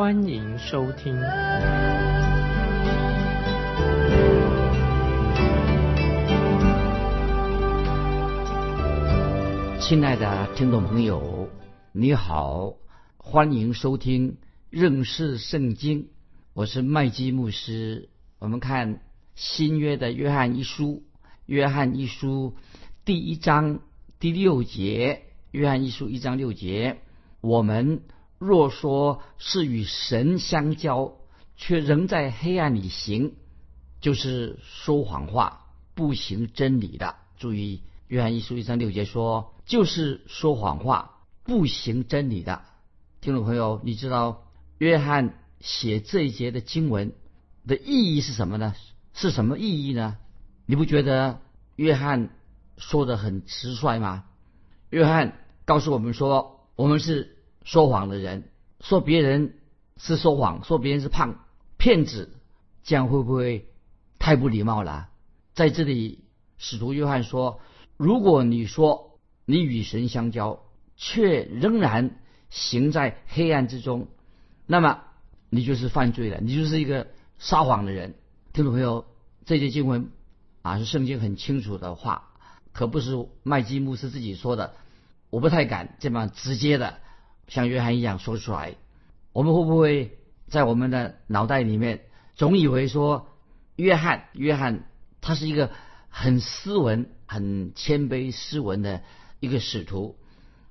欢迎收听。亲爱的听众朋友，你好，欢迎收听认识圣经。我是麦基牧师。我们看新约的约翰一书，约翰一书第一章第六节，约翰一书一章六节，我们若说是与神相交，却仍在黑暗里行，就是说谎话，不行真理的。注意，约翰一书一章六节说。就是说谎话、不行真理的听众朋友，你知道约翰写这一节的经文的意义是什么呢？是什么意义呢？你不觉得约翰说的很直率吗？约翰告诉我们说，我们是说谎的人，说别人是说谎，说别人是胖骗子，这样会不会太不礼貌了？在这里，使徒约翰说，如果你说。你与神相交，却仍然行在黑暗之中，那么你就是犯罪了，你就是一个撒谎的人。听众朋友，这些经文啊是圣经很清楚的话，可不是麦基牧师自己说的。我不太敢这么直接的像约翰一样说出来。我们会不会在我们的脑袋里面总以为说，约翰，约翰他是一个很斯文、很谦卑、斯文的？一个使徒，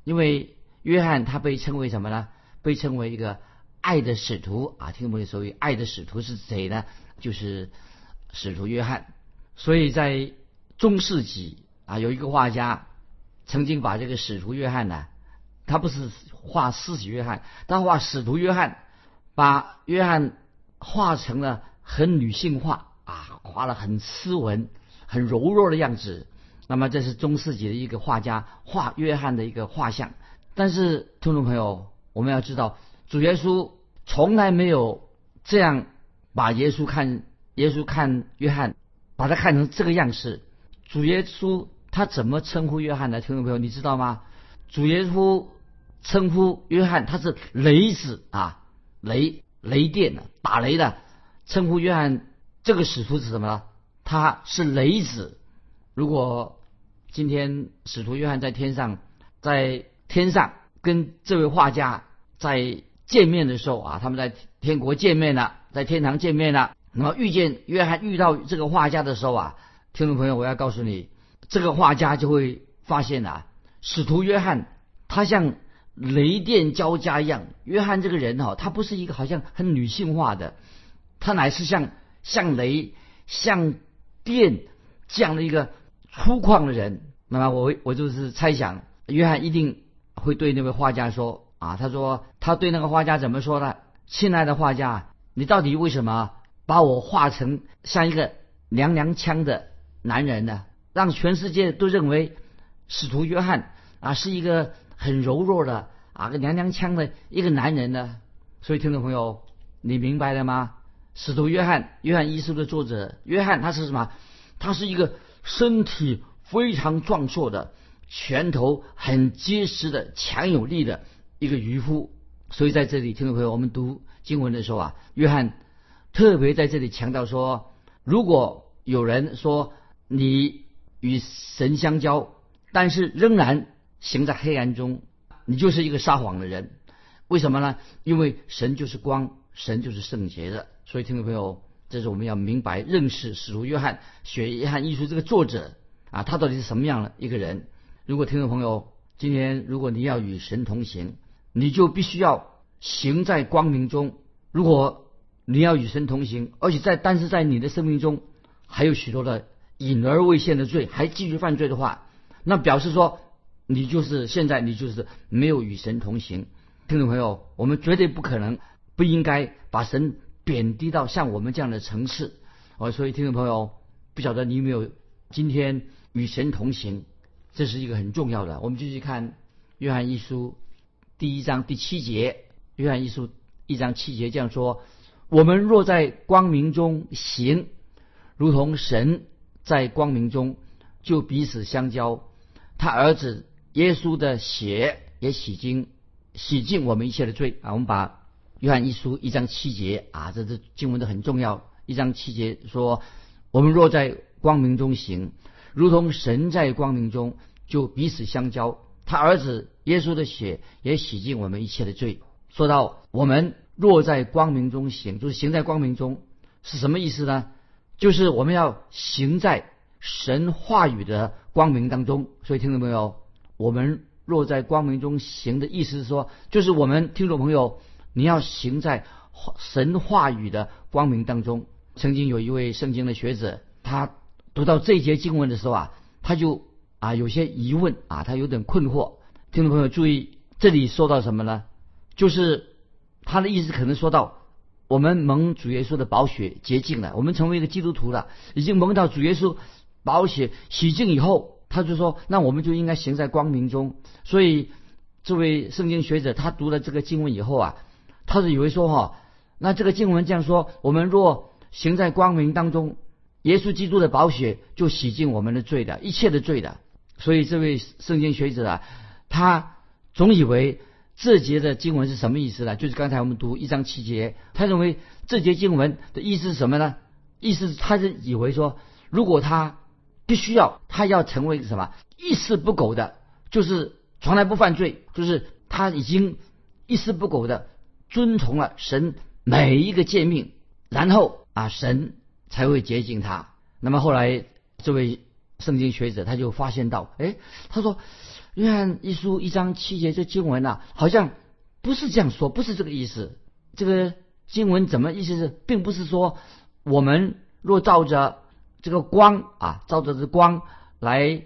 因为约翰他被称为什么呢？被称为一个爱的使徒啊！听众朋友，所谓爱的使徒是谁呢？就是使徒约翰。所以在中世纪啊，有一个画家曾经把这个使徒约翰呢，他不是画施洗约翰，他画使徒约翰，把约翰画成了很女性化啊，画了很斯文、很柔弱的样子。那么这是中世纪的一个画家画约翰的一个画像，但是听众朋友，我们要知道，主耶稣从来没有这样把耶稣看耶稣看约翰，把他看成这个样式。主耶稣他怎么称呼约翰呢？听众朋友，你知道吗？主耶稣称呼约翰他是雷子啊，雷雷电的打雷的，称呼约翰这个使徒是什么呢？他是雷子。如果今天使徒约翰在天上，在天上跟这位画家在见面的时候啊，他们在天国见面了，在天堂见面了。那么遇见约翰遇到这个画家的时候啊，听众朋友，我要告诉你，这个画家就会发现啊，使徒约翰他像雷电交加一样。约翰这个人哈，他不是一个好像很女性化的，他乃是像像雷像电这样的一个。粗犷的人，那么我我就是猜想，约翰一定会对那位画家说啊，他说他对那个画家怎么说呢？亲爱的画家，你到底为什么把我画成像一个娘娘腔的男人呢？让全世界都认为使徒约翰啊是一个很柔弱的啊个娘娘腔的一个男人呢？所以听众朋友，你明白了吗？使徒约翰，约翰一书的作者约翰，他是什么？他是一个。身体非常壮硕的，拳头很结实的，强有力的一个渔夫。所以在这里，听众朋友，我们读经文的时候啊，约翰特别在这里强调说：如果有人说你与神相交，但是仍然行在黑暗中，你就是一个撒谎的人。为什么呢？因为神就是光，神就是圣洁的。所以，听众朋友。这是我们要明白认识使徒约翰写约翰一书这个作者啊，他到底是什么样的一个人？如果听众朋友今天如果你要与神同行，你就必须要行在光明中。如果你要与神同行，而且在但是在你的生命中还有许多的隐而未现的罪，还继续犯罪的话，那表示说你就是现在你就是没有与神同行。听众朋友，我们绝对不可能不应该把神。贬低到像我们这样的层次。哦，所以听众朋友，不晓得你有没有今天与神同行，这是一个很重要的。我们继续看约翰一书第一章第七节，约翰一书一章七节这样说：我们若在光明中行，如同神在光明中，就彼此相交。他儿子耶稣的血也洗净洗净我们一切的罪啊！我们把约翰一书一章七节啊，这这经文都很重要。一章七节说：“我们若在光明中行，如同神在光明中，就彼此相交。他儿子耶稣的血也洗净我们一切的罪。”说到我们若在光明中行，就是行在光明中，是什么意思呢？就是我们要行在神话语的光明当中。所以听众朋友，我们若在光明中行的意思是说，就是我们听众朋友，你要行在神话语的光明当中。曾经有一位圣经的学者，他读到这节经文的时候啊，他就啊有些疑问啊，他有点困惑。听众朋友注意，这里说到什么呢？就是他的意思可能说到，我们蒙主耶稣的宝血洁净了，我们成为一个基督徒了，已经蒙到主耶稣宝血洗净以后，他就说，那我们就应该行在光明中。所以这位圣经学者他读了这个经文以后啊，他是以为说哈，那这个经文这样说，我们若行在光明当中，耶稣基督的宝血就洗净我们的罪的，一切的罪的。所以这位圣经学者啊，他总以为这节的经文是什么意思呢？就是刚才我们读一章七节，他认为这节经文的意思是什么呢？意思他是以为说，如果他必须要他要成为什么一丝不苟的，就是从来不犯罪，就是他已经一丝不苟的遵从了神每一个诫命，然后。啊，神才会洁净他。那么后来，这位圣经学者他就发现到，哎，他说，约翰一书一章七节这经文呐，好像不是这样说，不是这个意思。这个经文怎么意思是，并不是说我们若照着这个光啊，照着这光来，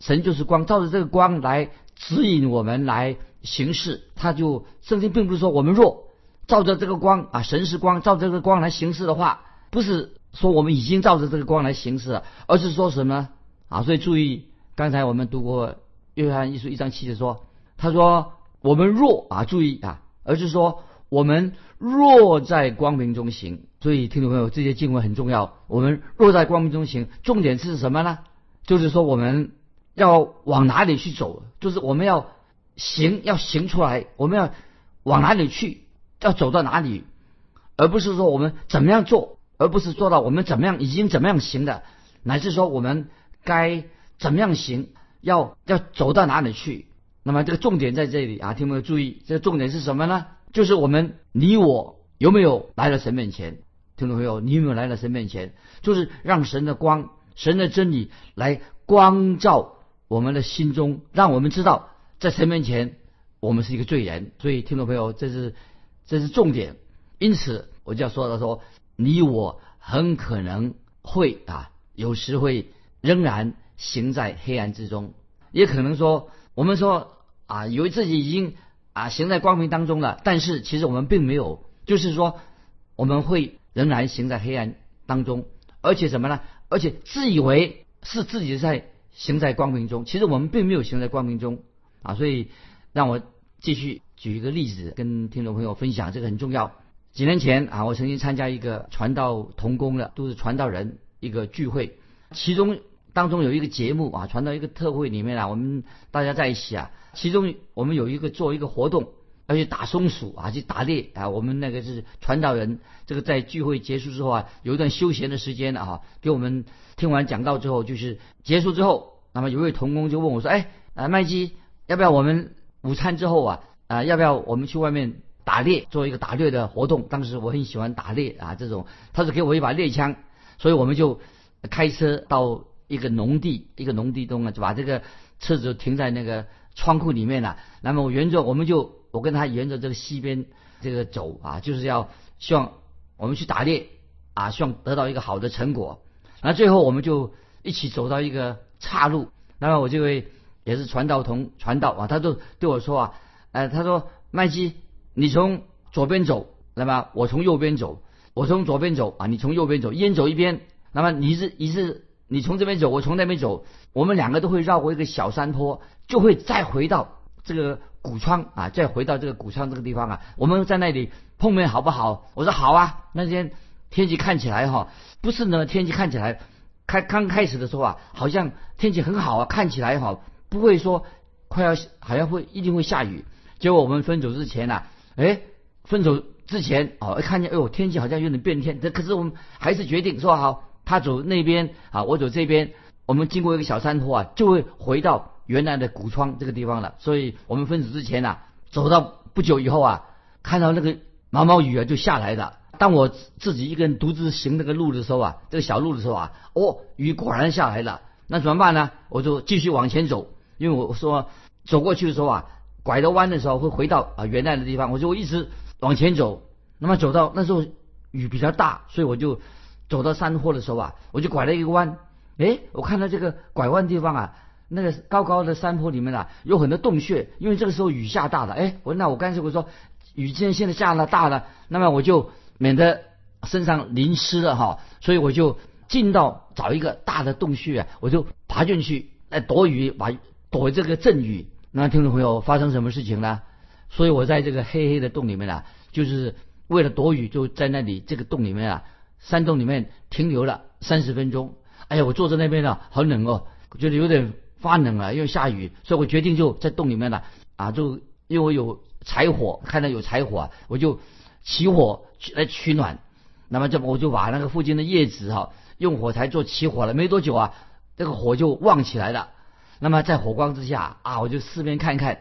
神就是光，照着这个光来指引我们来行事。他就圣经并不是说我们若照着这个光啊，神是光，照着这个光来行事的话。不是说我们已经照着这个光来行事了，而是说什么啊？所以注意，刚才我们读过约翰一书一章七节说，他说我们若啊，注意啊，而是说我们若在光明中行。所以听众朋友，这些经文很重要。我们若在光明中行，重点是什么呢？就是说我们要往哪里去走？就是我们要行，要行出来，我们要往哪里去？要走到哪里？而不是说我们怎么样做。而不是做到我们怎么样已经怎么样行的，乃至说我们该怎么样行，要要走到哪里去。那么这个重点在这里啊，听众朋友注意，这个重点是什么呢？就是我们你我有没有来到神面前？听众朋友，你有没有来到神面前？就是让神的光、神的真理来光照我们的心中，让我们知道在神面前我们是一个罪人。所以听众朋友，这是这是重点。因此我就要说到说。你我很可能会啊，有时会仍然行在黑暗之中，也可能说我们说啊，以为自己已经啊行在光明当中了，但是其实我们并没有，就是说我们会仍然行在黑暗当中，而且什么呢？而且自以为是自己在行在光明中，其实我们并没有行在光明中啊。所以让我继续举一个例子跟听众朋友分享，这个很重要。几年前啊，我曾经参加一个传道同工的，都是传道人一个聚会，其中当中有一个节目啊，传到一个特会里面啊，我们大家在一起啊，其中我们有一个做一个活动，要去打松鼠啊，去打猎啊，我们那个是传道人，这个在聚会结束之后啊，有一段休闲的时间啊，给我们听完讲道之后，就是结束之后，那么有位同工就问我说，哎，啊麦基，要不要我们午餐之后啊，啊要不要我们去外面？打猎做一个打猎的活动，当时我很喜欢打猎啊，这种他是给我一把猎枪，所以我们就开车到一个农地，一个农地中啊，就把这个车子停在那个仓库里面了。那么我沿着我们就我跟他沿着这个西边这个走啊，就是要希望我们去打猎啊，希望得到一个好的成果。那最后我们就一起走到一个岔路，那么我这位也是传道同传道啊，他就对我说啊，呃，他说麦基。你从左边走，那么我从右边走。我从左边走啊，你从右边走，一边走一边。那么你是你是你从这边走，我从那边走，我们两个都会绕过一个小山坡，就会再回到这个谷仓啊，再回到这个谷仓这个地方啊。我们在那里碰面好不好？我说好啊。那天天气看起来哈，不是呢，天气看起来开刚开始的时候啊，好像天气很好啊，看起来哈，不会说快要好像会一定会下雨。结果我们分手之前呢，哎，分手。之前哦，看见哎呦，天气好像有点变天，这可是我们还是决定说好，他走那边啊，我走这边，我们经过一个小山坡啊，就会回到原来的古窗这个地方了。所以我们分手之前呐，走到不久以后啊，看到那个毛毛雨啊就下来了。当我自己一个人独自行那个路的时候啊，这个小路的时候啊，哦，雨果然下来了。那怎么办呢？我就继续往前走，因为我说走过去的时候啊，拐着弯的时候会回到啊原来的地方，我就一直。往前走，那么走到那时候雨比较大，所以我就走到山坡的时候啊，我就拐了一个弯，哎，我看到这个拐弯地方啊，那个高高的山坡里面啊，有很多洞穴，因为这个时候雨下大了，哎，我那我干脆我说雨既然现在下了大了，那么我就免得身上淋湿了哈，所以我就进到找一个大的洞穴啊，我就爬进去来躲雨，把躲这个阵雨。那听众朋友，发生什么事情呢？所以我在这个黑黑的洞里面啊，就是为了躲雨，就在那里这个洞里面啊，山洞里面停留了三十分钟。哎呀，我坐在那边呢，好冷哦，觉得有点发冷了，因为下雨，所以我决定就在洞里面呢，啊，就因为我有柴火，看到有柴火，啊我就起火来取暖。那么这我就把那个附近的叶子哈，用火柴做起火了，没多久啊，这个火就旺起来了。那么在火光之下啊，我就四边看看。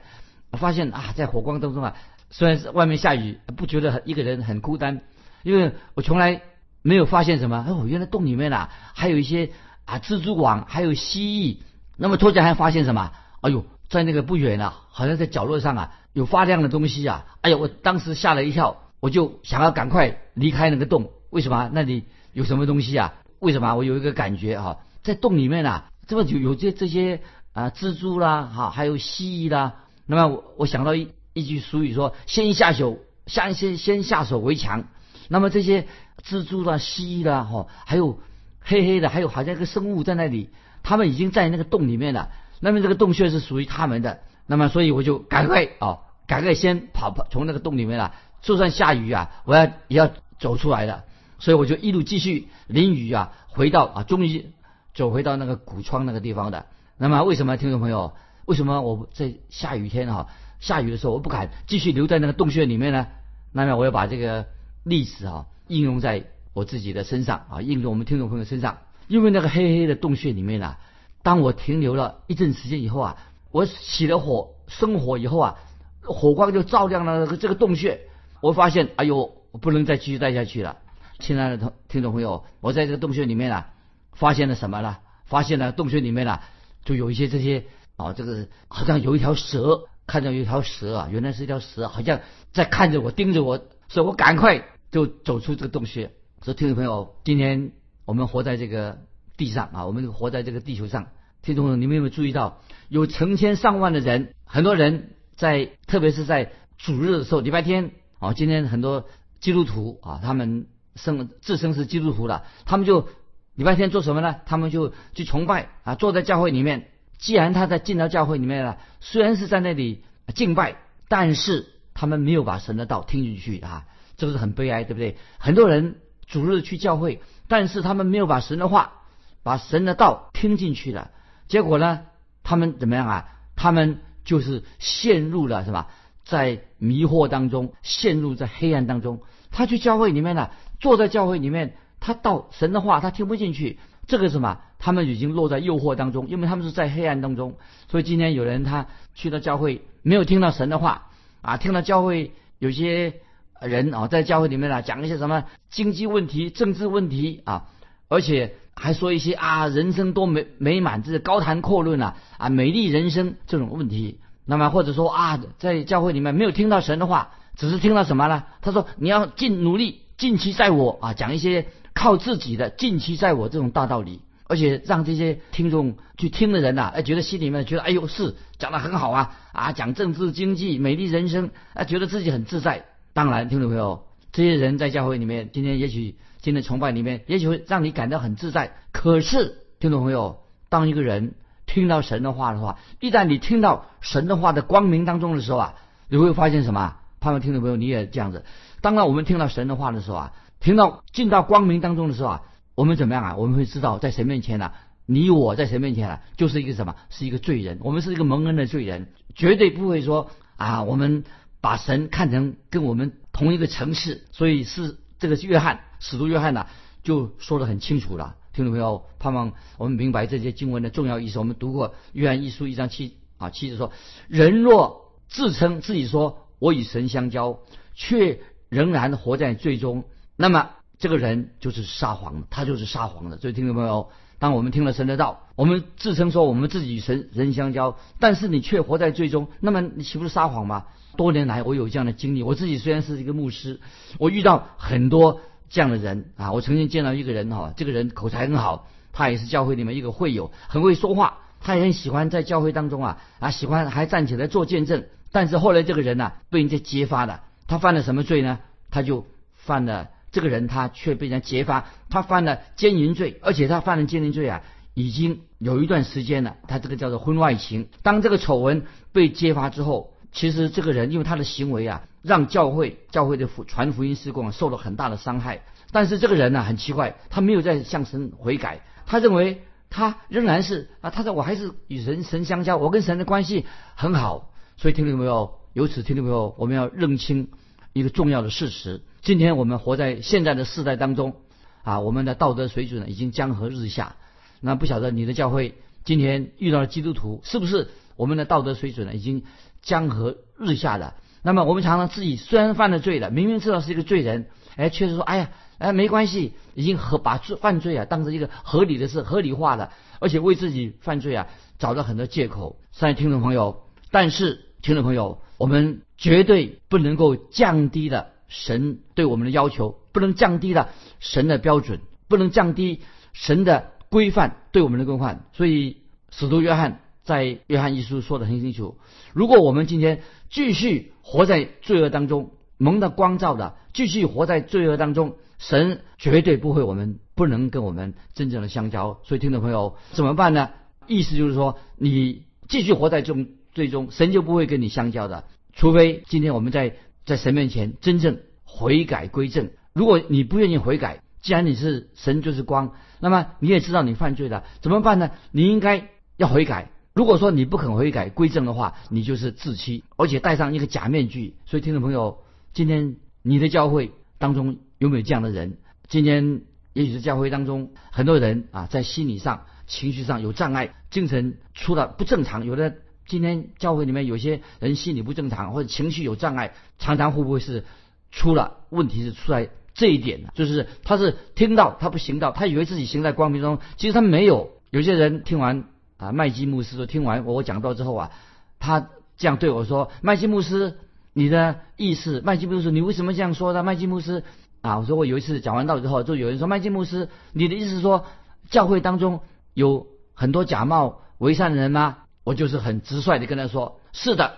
发现啊，在火光当中啊，虽然是外面下雨，不觉得一个人很孤单，因为我从来没有发现什么。哦，原来洞里面啊，还有一些啊蜘蛛网，还有蜥蜴。那么突然还发现什么？哎呦，在那个不远啊，好像在角落上啊，有发亮的东西啊。哎呦，我当时吓了一跳，我就想要赶快离开那个洞。为什么？那里有什么东西啊？为什么？我有一个感觉啊，在洞里面啊，这么有有这这些啊蜘蛛啦，哈，还有蜥蜴啦。那么我我想到一一句俗语说：“先下手，先先先下手为强。”那么这些蜘蛛啦、蜥蜴啦，哈，还有黑黑的，还有好像一个生物在那里，他们已经在那个洞里面了。那么这个洞穴是属于他们的。那么所以我就赶快啊，赶快先跑跑从那个洞里面了。就算下雨啊，我要也要走出来的。所以我就一路继续淋雨啊，回到啊，终于走回到那个古窗那个地方的。那么为什么听众朋友？为什么我在下雨天哈下雨的时候我不敢继续留在那个洞穴里面呢？那么我要把这个历史啊应用在我自己的身上啊，应用我们听众朋友身上。因为那个黑黑的洞穴里面啊，当我停留了一阵时间以后啊，我起了火生火以后啊，火光就照亮了这个洞穴。我发现哎呦，我不能再继续待下去了。亲爱的同听众朋友，我在这个洞穴里面啊，发现了什么呢？发现了洞穴里面啊，就有一些这些。啊，这个好像有一条蛇，看到有一条蛇啊，原来是一条蛇，好像在看着我，盯着我，所以我赶快就走出这个洞穴。所以听众朋友，今天我们活在这个地上啊，我们活在这个地球上，听众朋友，你们有没有注意到，有成千上万的人，很多人在，特别是在主日的时候，礼拜天啊，今天很多基督徒啊，他们生自称是基督徒了，他们就礼拜天做什么呢？他们就去崇拜啊，坐在教会里面。既然他在进到教会里面了，虽然是在那里敬拜，但是他们没有把神的道听进去啊，是不是很悲哀，对不对？很多人主日去教会，但是他们没有把神的话、把神的道听进去了，结果呢，他们怎么样啊？他们就是陷入了什么？在迷惑当中，陷入在黑暗当中。他去教会里面呢，坐在教会里面，他到神的话他听不进去。这个什么？他们已经落在诱惑当中，因为他们是在黑暗当中。所以今天有人他去到教会，没有听到神的话啊，听到教会有些人啊，在教会里面啊讲一些什么经济问题、政治问题啊，而且还说一些啊人生多美美满，这是高谈阔论啊啊美丽人生这种问题。那么或者说啊，在教会里面没有听到神的话，只是听到什么呢？他说你要尽努力，尽其在我啊，讲一些。靠自己的近期在我这种大道理，而且让这些听众去听的人呐，哎，觉得心里面觉得，哎呦，是讲的很好啊，啊，讲政治经济、美丽人生，啊，觉得自己很自在。当然，听众朋友，这些人在教会里面，今天也许今天崇拜里面，也许会让你感到很自在。可是，听众朋友，当一个人听到神的话的话，一旦你听到神的话的光明当中的时候啊，你会发现什么？盼望听众朋友你也这样子。当然，我们听到神的话的时候啊，听到进到光明当中的时候啊，我们怎么样啊？我们会知道，在神面前呢，你我在神面前啊，就是一个什么？是一个罪人。我们是一个蒙恩的罪人，绝对不会说啊，我们把神看成跟我们同一个层次。所以是这个约翰使徒约翰呢，就说的很清楚了。听众朋友，盼望我们明白这些经文的重要意思。我们读过约翰一书一章七啊七节说：人若自称自己说我与神相交，却仍然活在最终，那么这个人就是撒谎的，他就是撒谎的。所以，听众朋友，当我们听了神的道，我们自称说我们自己与神人相交，但是你却活在最终，那么你岂不是撒谎吗？多年来，我有这样的经历。我自己虽然是一个牧师，我遇到很多这样的人啊。我曾经见到一个人哈，这个人口才很好，他也是教会里面一个会友，很会说话，他也很喜欢在教会当中啊啊，喜欢还站起来做见证。但是后来这个人呢，被人家揭发了。他犯了什么罪呢？他就犯了这个人，他却被人揭发，他犯了奸淫罪，而且他犯了奸淫罪啊，已经有一段时间了。他这个叫做婚外情。当这个丑闻被揭发之后，其实这个人因为他的行为啊，让教会教会的福传福音施工受了很大的伤害。但是这个人呢，很奇怪，他没有在向神悔改，他认为他仍然是啊，他说我还是与神神相交，我跟神的关系很好。所以听到没有？由此听到没有？我们要认清。一个重要的事实，今天我们活在现在的世代当中，啊，我们的道德水准呢已经江河日下。那不晓得你的教会今天遇到了基督徒，是不是我们的道德水准呢已经江河日下的？那么我们常常自己虽然犯了罪了，明明知道是一个罪人，哎，确实说，哎呀，哎，没关系，已经和把罪犯罪啊当成一个合理的事，合理化了，而且为自己犯罪啊找了很多借口。三位听众朋友，但是听众朋友。我们绝对不能够降低了神对我们的要求，不能降低了神的标准，不能降低神的规范对我们的规范。所以，使徒约翰在约翰一书说的很清楚：如果我们今天继续活在罪恶当中，蒙的光照的，继续活在罪恶当中，神绝对不会我们不能跟我们真正的相交。所以，听众朋友怎么办呢？意思就是说，你继续活在这种。最终，神就不会跟你相交的，除非今天我们在在神面前真正悔改归正。如果你不愿意悔改，既然你是神就是光，那么你也知道你犯罪了，怎么办呢？你应该要悔改。如果说你不肯悔改归正的话，你就是自欺，而且戴上一个假面具。所以，听众朋友，今天你的教会当中有没有这样的人？今天也许是教会当中很多人啊，在心理上、情绪上有障碍，精神出了不正常，有的。今天教会里面有些人心理不正常，或者情绪有障碍，常常会不会是出了问题？是出来这一点呢？就是他是听到他不行道，他以为自己行在光明中，其实他没有。有些人听完啊麦基牧师说，听完我讲到之后啊，他这样对我说：“麦基牧师，你的意思？麦基牧师，你为什么这样说的？”麦基牧师啊，我说我有一次讲完道之后，就有人说：“麦基牧师，你的意思是说教会当中有很多假冒为善的人吗？”我就是很直率的跟他说：“是的，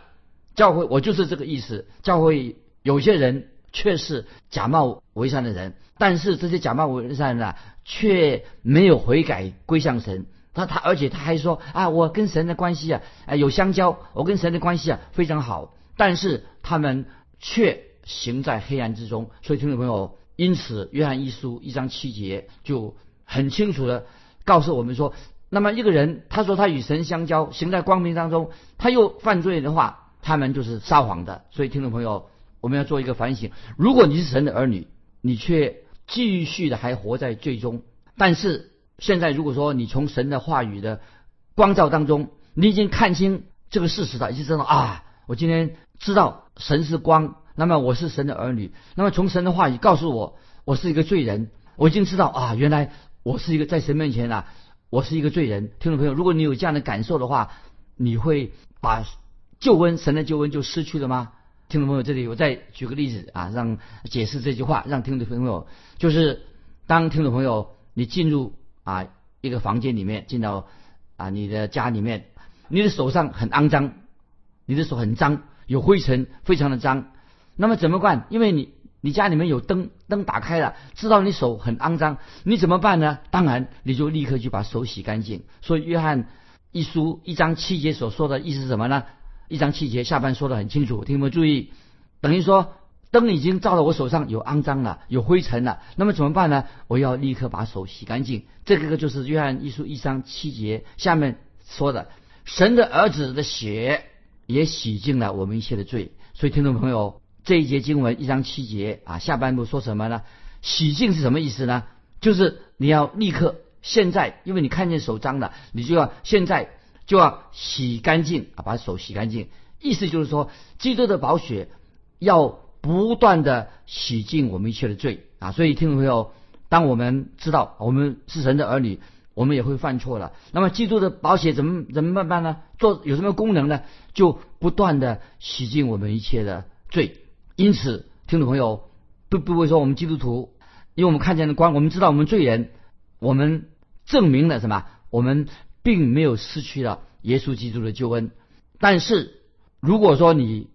教会我就是这个意思。教会有些人却是假冒为善的人，但是这些假冒为善的啊却没有悔改归向神。他他而且他还说啊，我跟神的关系啊，有相交，我跟神的关系啊非常好。但是他们却行在黑暗之中。所以听众朋友，因此约翰一书一章七节就很清楚的告诉我们说。”那么一个人，他说他与神相交，行在光明当中，他又犯罪的话，他们就是撒谎的。所以听众朋友，我们要做一个反省：如果你是神的儿女，你却继续的还活在最终；但是现在如果说你从神的话语的光照当中，你已经看清这个事实了，已经知道啊，我今天知道神是光，那么我是神的儿女，那么从神的话语告诉我，我是一个罪人，我已经知道啊，原来我是一个在神面前啊。我是一个罪人，听众朋友，如果你有这样的感受的话，你会把救恩神的救恩就失去了吗？听众朋友，这里我再举个例子啊，让解释这句话，让听众朋友就是当听众朋友你进入啊一个房间里面，进到啊你的家里面，你的手上很肮脏，你的手很脏，有灰尘，非常的脏，那么怎么办？因为你你家里面有灯，灯打开了，知道你手很肮脏，你怎么办呢？当然，你就立刻去把手洗干净。所以约翰一书一章七节所说的意思是什么呢？一章七节下半说的很清楚，听没注意？等于说灯已经照到我手上有肮脏了，有灰尘了，那么怎么办呢？我要立刻把手洗干净。这个就是约翰一书一章七节下面说的，神的儿子的血也洗净了我们一切的罪。所以听众朋友，这一节经文一章七节啊，下半部说什么呢？洗净是什么意思呢？就是你要立刻现在，因为你看见手脏了，你就要现在。就要洗干净啊，把手洗干净。意思就是说，基督的宝血要不断的洗净我们一切的罪啊。所以听众朋友，当我们知道我们是神的儿女，我们也会犯错了。那么基督的宝血怎么怎么办办呢？做有什么功能呢？就不断的洗净我们一切的罪。因此，听众朋友不不会说我们基督徒，因为我们看见的光，我们知道我们罪人，我们证明了什么？我们。并没有失去了耶稣基督的救恩，但是如果说你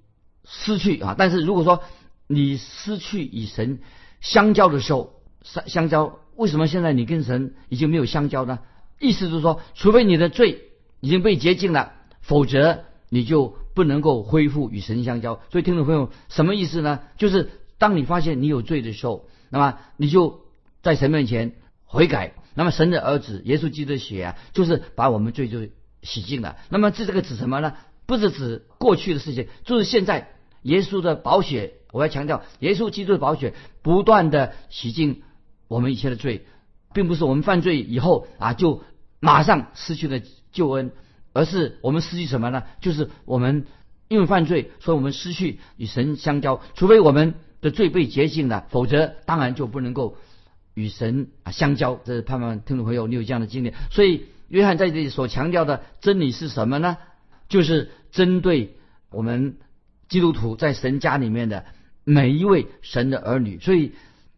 失去啊，但是如果说你失去与神相交的时候，相相交，为什么现在你跟神已经没有相交呢？意思就是说，除非你的罪已经被洁净了，否则你就不能够恢复与神相交。所以听众朋友，什么意思呢？就是当你发现你有罪的时候，那么你就在神面前悔改。那么神的儿子耶稣基督的血啊，就是把我们罪就洗净了。那么这这个指什么呢？不是指过去的事情，就是现在耶稣的宝血。我要强调，耶稣基督的宝血不断的洗净我们一切的罪，并不是我们犯罪以后啊就马上失去了救恩，而是我们失去什么呢？就是我们因为犯罪，所以我们失去与神相交。除非我们的罪被洁净了，否则当然就不能够。与神啊相交，这是盼望听众朋友你有这样的经历。所以约翰在这里所强调的真理是什么呢？就是针对我们基督徒在神家里面的每一位神的儿女。所以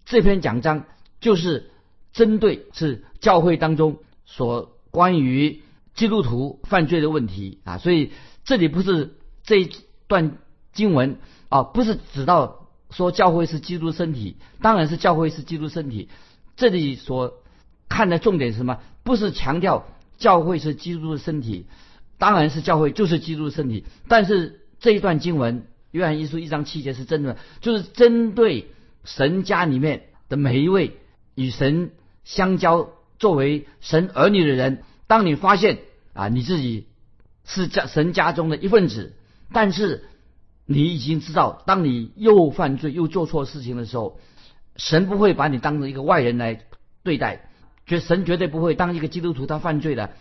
这篇讲章就是针对是教会当中所关于基督徒犯罪的问题啊。所以这里不是这一段经文啊，不是指到说教会是基督身体，当然是教会是基督身体。这里所看的重点是什么？不是强调教会是基督的身体，当然是教会就是基督的身体。但是这一段经文，约翰一书一章七节是真的，就是针对神家里面的每一位与神相交、作为神儿女的人。当你发现啊，你自己是家神家中的一份子，但是你已经知道，当你又犯罪又做错事情的时候。神不会把你当成一个外人来对待，绝神绝对不会当一个基督徒他犯罪了，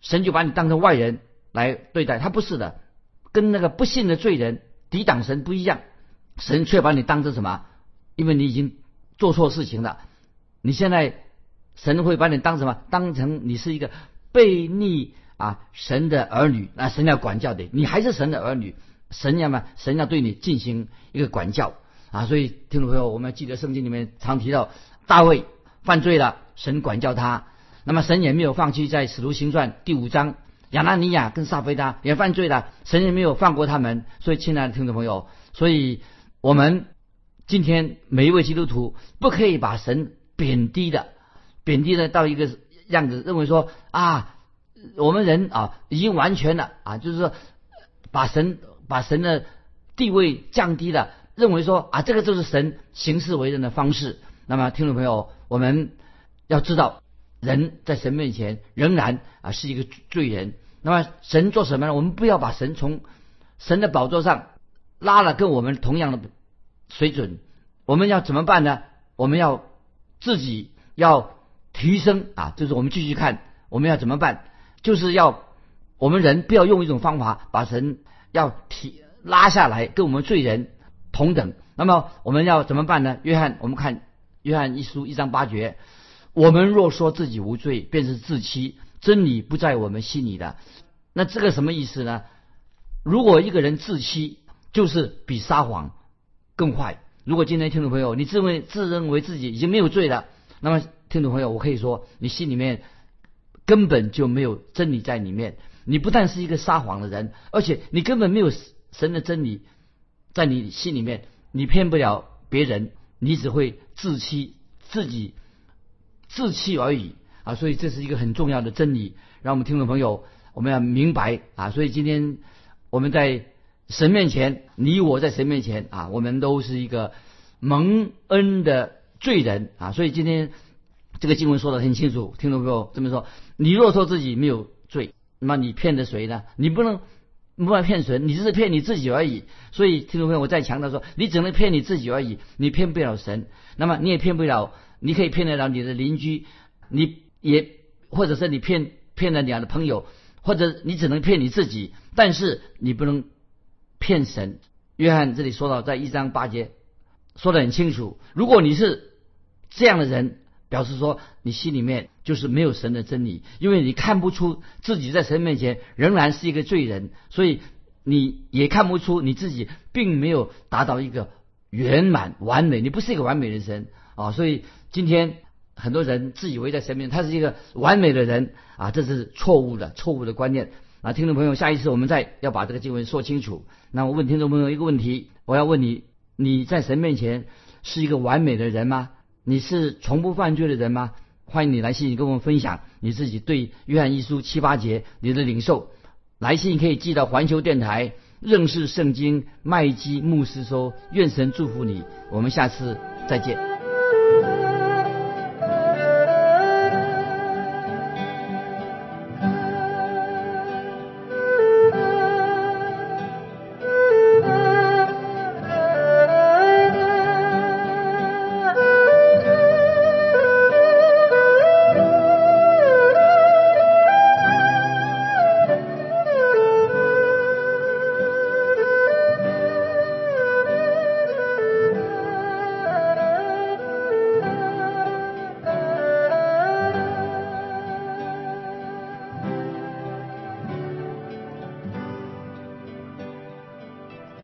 神就把你当成外人来对待，他不是的，跟那个不信的罪人抵挡神不一样，神却把你当成什么？因为你已经做错事情了，你现在神会把你当什么？当成你是一个悖逆啊神的儿女，那神要管教的，你还是神的儿女，神要么神要对你进行一个管教。啊，所以听众朋友，我们要记得圣经里面常提到大卫犯罪了，神管教他。那么神也没有放弃，在使徒行传第五章，亚拿尼亚跟撒菲达也犯罪了，神也没有放过他们。所以，亲爱的听众朋友，所以我们今天每一位基督徒不可以把神贬低的，贬低的到一个样子，认为说啊，我们人啊已经完全了啊，就是说把神把神的地位降低了。认为说啊，这个就是神行事为人的方式。那么，听众朋友，我们要知道，人在神面前仍然啊是一个罪人。那么，神做什么呢？我们不要把神从神的宝座上拉了，跟我们同样的水准。我们要怎么办呢？我们要自己要提升啊，就是我们继续看我们要怎么办，就是要我们人不要用一种方法把神要提拉下来，跟我们罪人。同等，那么我们要怎么办呢？约翰，我们看约翰一书一章八节，我们若说自己无罪，便是自欺，真理不在我们心里的。那这个什么意思呢？如果一个人自欺，就是比撒谎更坏。如果今天听众朋友你自认自认为自己已经没有罪了，那么听众朋友，我可以说你心里面根本就没有真理在里面。你不但是一个撒谎的人，而且你根本没有神的真理。在你心里面，你骗不了别人，你只会自欺，自己自欺而已啊！所以这是一个很重要的真理，让我们听众朋友我们要明白啊！所以今天我们在神面前，你我在神面前啊，我们都是一个蒙恩的罪人啊！所以今天这个经文说的很清楚，听众朋友这么说：你若说自己没有罪，那么你骗的谁呢？你不能。不法骗谁？你只是骗你自己而已。所以听众朋友，我再强调说，你只能骗你自己而已，你骗不了神。那么你也骗不了，你可以骗得了你的邻居，你也或者是你骗骗了你的朋友，或者你只能骗你自己，但是你不能骗神。约翰这里说到，在一章八节说的很清楚，如果你是这样的人。表示说，你心里面就是没有神的真理，因为你看不出自己在神面前仍然是一个罪人，所以你也看不出你自己并没有达到一个圆满完美，你不是一个完美的人啊！所以今天很多人自以为在神面前他是一个完美的人啊，这是错误的错误的观念啊！听众朋友，下一次我们再要把这个经文说清楚。那我问听众朋友一个问题，我要问你：你在神面前是一个完美的人吗？你是从不犯罪的人吗？欢迎你来信跟我们分享你自己对约翰一书七八节你的领受。来信可以寄到环球电台认识圣经麦基牧师说，愿神祝福你。我们下次再见。